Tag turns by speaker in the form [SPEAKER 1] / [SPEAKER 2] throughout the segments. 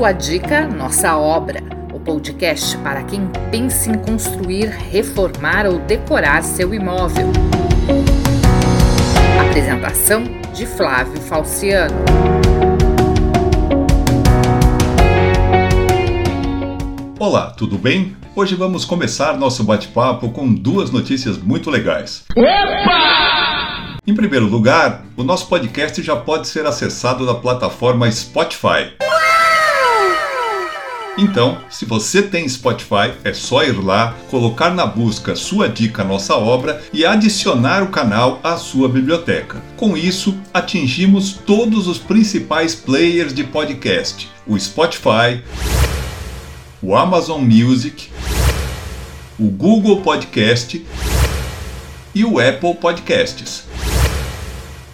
[SPEAKER 1] Sua dica, nossa obra. O podcast para quem pensa em construir, reformar ou decorar seu imóvel. Apresentação de Flávio Falciano.
[SPEAKER 2] Olá, tudo bem? Hoje vamos começar nosso bate-papo com duas notícias muito legais.
[SPEAKER 3] Opa!
[SPEAKER 2] Em primeiro lugar, o nosso podcast já pode ser acessado na plataforma Spotify. Então, se você tem Spotify, é só ir lá, colocar na busca sua dica nossa obra e adicionar o canal à sua biblioteca. Com isso, atingimos todos os principais players de podcast: o Spotify, o Amazon Music, o Google Podcast e o Apple Podcasts.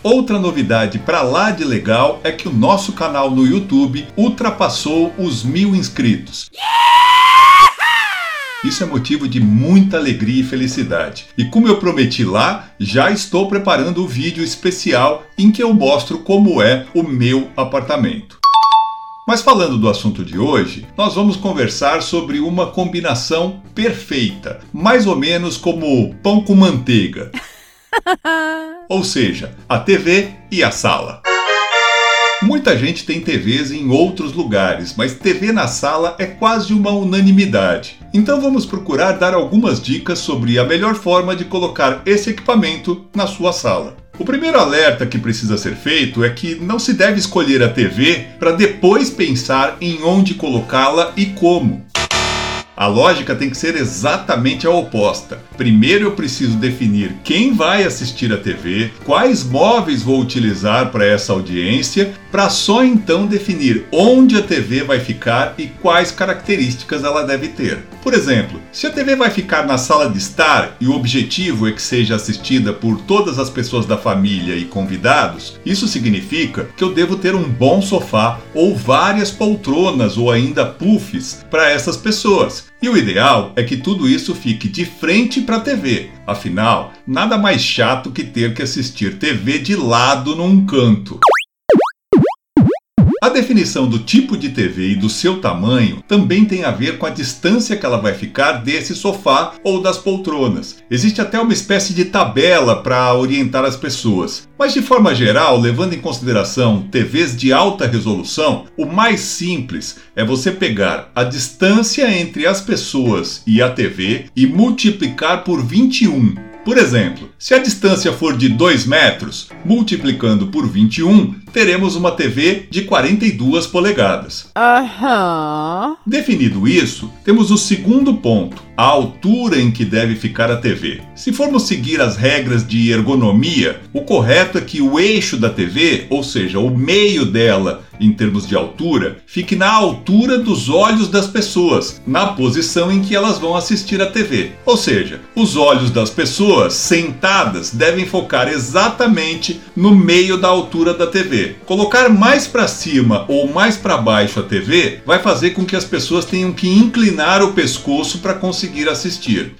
[SPEAKER 2] Outra novidade para lá de legal é que o nosso canal no YouTube ultrapassou os mil inscritos. Isso é motivo de muita alegria e felicidade. E como eu prometi lá, já estou preparando o um vídeo especial em que eu mostro como é o meu apartamento. Mas falando do assunto de hoje, nós vamos conversar sobre uma combinação perfeita, mais ou menos como pão com manteiga. ou seja, a TV e a sala. Muita gente tem TVs em outros lugares, mas TV na sala é quase uma unanimidade. Então vamos procurar dar algumas dicas sobre a melhor forma de colocar esse equipamento na sua sala. O primeiro alerta que precisa ser feito é que não se deve escolher a TV para depois pensar em onde colocá-la e como. A lógica tem que ser exatamente a oposta. Primeiro eu preciso definir quem vai assistir a TV, quais móveis vou utilizar para essa audiência, para só então definir onde a TV vai ficar e quais características ela deve ter. Por exemplo, se a TV vai ficar na sala de estar e o objetivo é que seja assistida por todas as pessoas da família e convidados, isso significa que eu devo ter um bom sofá ou várias poltronas ou ainda puffs para essas pessoas. E o ideal é que tudo isso fique de frente para a TV. Afinal, nada mais chato que ter que assistir TV de lado num canto. A definição do tipo de TV e do seu tamanho também tem a ver com a distância que ela vai ficar desse sofá ou das poltronas. Existe até uma espécie de tabela para orientar as pessoas. Mas de forma geral, levando em consideração TVs de alta resolução, o mais simples é você pegar a distância entre as pessoas e a TV e multiplicar por 21 por exemplo, se a distância for de 2 metros, multiplicando por 21, teremos uma TV de 42 polegadas.
[SPEAKER 1] Aham.
[SPEAKER 2] Definido isso, temos o segundo ponto, a altura em que deve ficar a TV. Se formos seguir as regras de ergonomia, o correto é que o eixo da TV, ou seja, o meio dela em termos de altura, fique na altura dos olhos das pessoas, na posição em que elas vão assistir a TV. Ou seja, os olhos das pessoas sentadas devem focar exatamente no meio da altura da TV. Colocar mais para cima ou mais para baixo a TV vai fazer com que as pessoas tenham que inclinar o pescoço para conseguir assistir.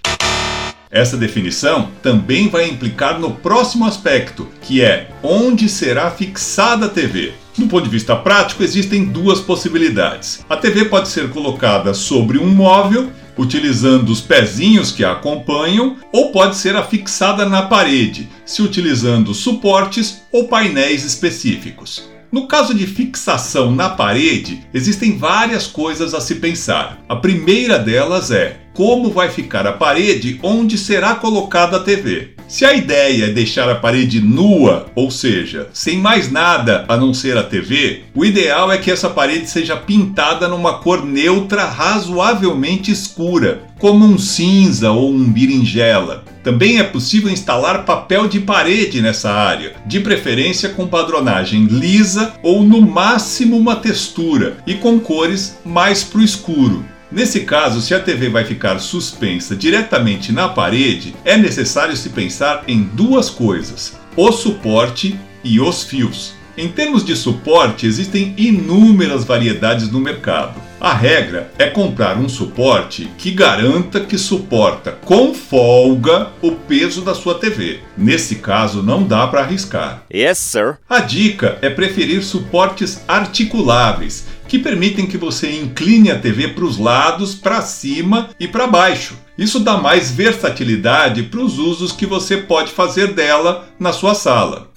[SPEAKER 2] Essa definição também vai implicar no próximo aspecto, que é onde será fixada a TV. Do ponto de vista prático, existem duas possibilidades. A TV pode ser colocada sobre um móvel, utilizando os pezinhos que a acompanham, ou pode ser afixada na parede, se utilizando suportes ou painéis específicos. No caso de fixação na parede, existem várias coisas a se pensar. A primeira delas é como vai ficar a parede onde será colocada a TV. Se a ideia é deixar a parede nua, ou seja, sem mais nada a não ser a TV, o ideal é que essa parede seja pintada numa cor neutra razoavelmente escura, como um cinza ou um berinjela. Também é possível instalar papel de parede nessa área, de preferência com padronagem lisa ou no máximo uma textura e com cores mais para o escuro. Nesse caso, se a TV vai ficar suspensa diretamente na parede, é necessário se pensar em duas coisas: o suporte e os fios. Em termos de suporte, existem inúmeras variedades no mercado. A regra é comprar um suporte que garanta que suporta com folga o peso da sua TV. Nesse caso, não dá para arriscar.
[SPEAKER 3] Yes, sir.
[SPEAKER 2] A dica é preferir suportes articuláveis que permitem que você incline a TV para os lados, para cima e para baixo. Isso dá mais versatilidade para os usos que você pode fazer dela na sua sala.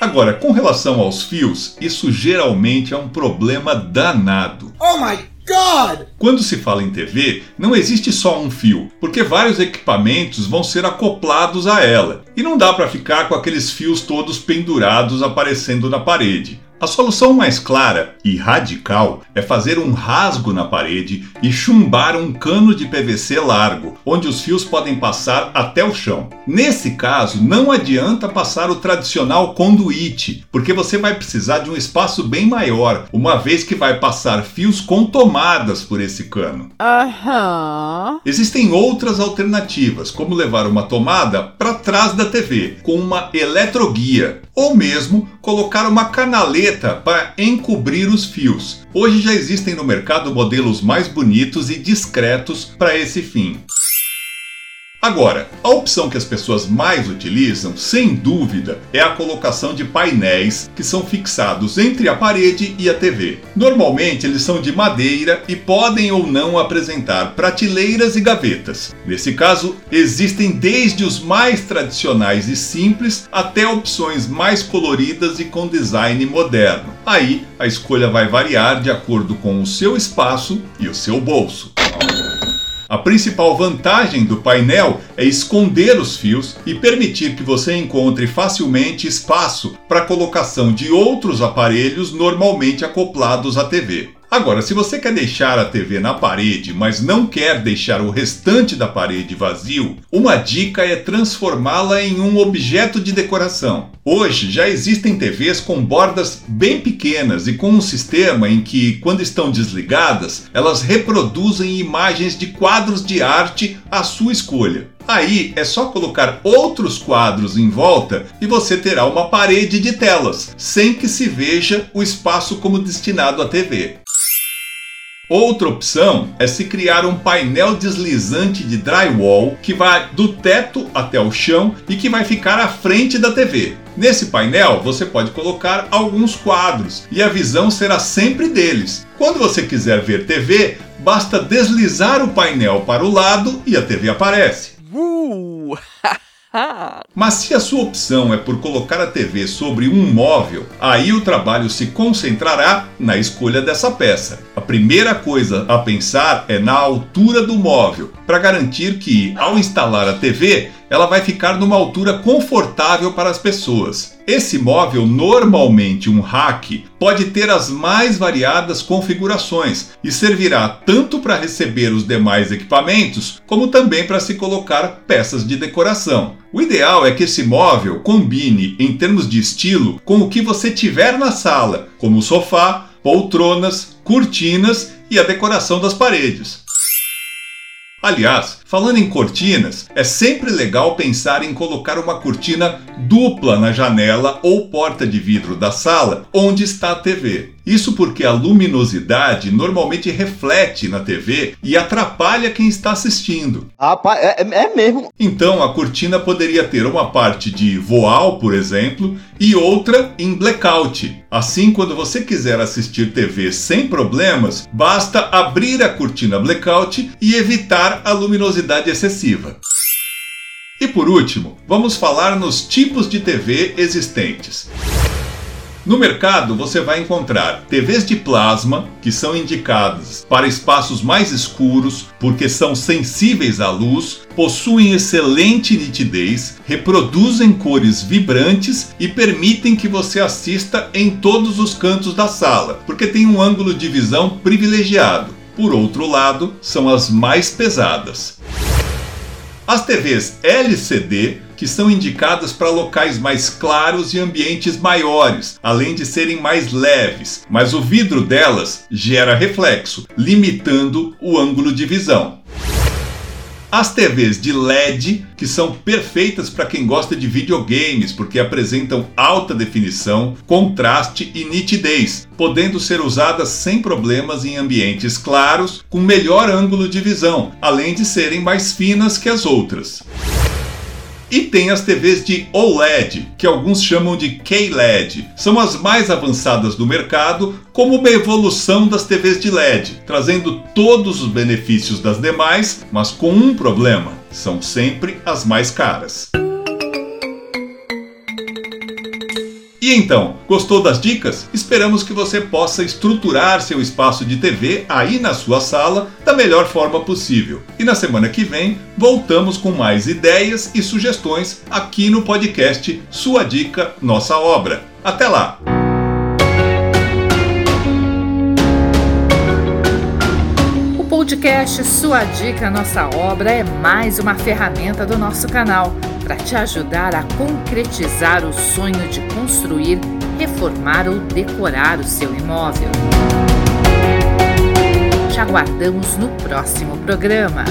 [SPEAKER 2] Agora, com relação aos fios, isso geralmente é um problema danado.
[SPEAKER 3] Oh my God!
[SPEAKER 2] Quando se fala em TV, não existe só um fio, porque vários equipamentos vão ser acoplados a ela. E não dá para ficar com aqueles fios todos pendurados aparecendo na parede. A solução mais clara e radical é fazer um rasgo na parede e chumbar um cano de PVC largo, onde os fios podem passar até o chão. Nesse caso, não adianta passar o tradicional conduíte, porque você vai precisar de um espaço bem maior, uma vez que vai passar fios com tomadas por esse cano.
[SPEAKER 4] Aham.
[SPEAKER 2] Existem outras alternativas, como levar uma tomada para trás da TV com uma eletroguia, ou mesmo colocar uma canaleta para encobrir os fios. Hoje já existem no mercado modelos mais bonitos e discretos para esse fim. Agora, a opção que as pessoas mais utilizam, sem dúvida, é a colocação de painéis que são fixados entre a parede e a TV. Normalmente eles são de madeira e podem ou não apresentar prateleiras e gavetas. Nesse caso, existem desde os mais tradicionais e simples até opções mais coloridas e com design moderno. Aí a escolha vai variar de acordo com o seu espaço e o seu bolso. A principal vantagem do painel é esconder os fios e permitir que você encontre facilmente espaço para colocação de outros aparelhos normalmente acoplados à TV. Agora, se você quer deixar a TV na parede, mas não quer deixar o restante da parede vazio, uma dica é transformá-la em um objeto de decoração. Hoje já existem TVs com bordas bem pequenas e com um sistema em que, quando estão desligadas, elas reproduzem imagens de quadros de arte à sua escolha. Aí é só colocar outros quadros em volta e você terá uma parede de telas, sem que se veja o espaço como destinado à TV. Outra opção é se criar um painel deslizante de drywall que vai do teto até o chão e que vai ficar à frente da TV. Nesse painel você pode colocar alguns quadros e a visão será sempre deles. Quando você quiser ver TV, basta deslizar o painel para o lado e a TV aparece.
[SPEAKER 4] Uh!
[SPEAKER 2] Mas se a sua opção é por colocar a TV sobre um móvel, aí o trabalho se concentrará na escolha dessa peça. A primeira coisa a pensar é na altura do móvel, para garantir que, ao instalar a TV, ela vai ficar numa altura confortável para as pessoas. Esse móvel, normalmente um rack, pode ter as mais variadas configurações e servirá tanto para receber os demais equipamentos, como também para se colocar peças de decoração. O ideal é que esse móvel combine, em termos de estilo, com o que você tiver na sala, como sofá, poltronas, cortinas e a decoração das paredes. Aliás, falando em cortinas, é sempre legal pensar em colocar uma cortina dupla na janela ou porta de vidro da sala onde está a TV. Isso porque a luminosidade normalmente reflete na TV e atrapalha quem está assistindo.
[SPEAKER 5] Rapaz, é, é mesmo.
[SPEAKER 2] Então a cortina poderia ter uma parte de voal, por exemplo, e outra em blackout. Assim, quando você quiser assistir TV sem problemas, basta abrir a cortina blackout e evitar a luminosidade excessiva. E por último, vamos falar nos tipos de TV existentes. No mercado você vai encontrar TVs de plasma, que são indicadas para espaços mais escuros porque são sensíveis à luz, possuem excelente nitidez, reproduzem cores vibrantes e permitem que você assista em todos os cantos da sala, porque tem um ângulo de visão privilegiado. Por outro lado, são as mais pesadas. As TVs LCD que são indicadas para locais mais claros e ambientes maiores, além de serem mais leves, mas o vidro delas gera reflexo, limitando o ângulo de visão. As TVs de LED, que são perfeitas para quem gosta de videogames, porque apresentam alta definição, contraste e nitidez, podendo ser usadas sem problemas em ambientes claros, com melhor ângulo de visão, além de serem mais finas que as outras. E tem as TVs de OLED, que alguns chamam de QLED. São as mais avançadas do mercado, como uma evolução das TVs de LED, trazendo todos os benefícios das demais, mas com um problema: são sempre as mais caras. E então, gostou das dicas? Esperamos que você possa estruturar seu espaço de TV aí na sua sala da melhor forma possível. E na semana que vem, voltamos com mais ideias e sugestões aqui no podcast Sua Dica, Nossa Obra. Até lá!
[SPEAKER 1] O podcast Sua Dica, Nossa Obra é mais uma ferramenta do nosso canal para te ajudar a concretizar o sonho de construir, reformar ou decorar o seu imóvel. Te aguardamos no próximo programa.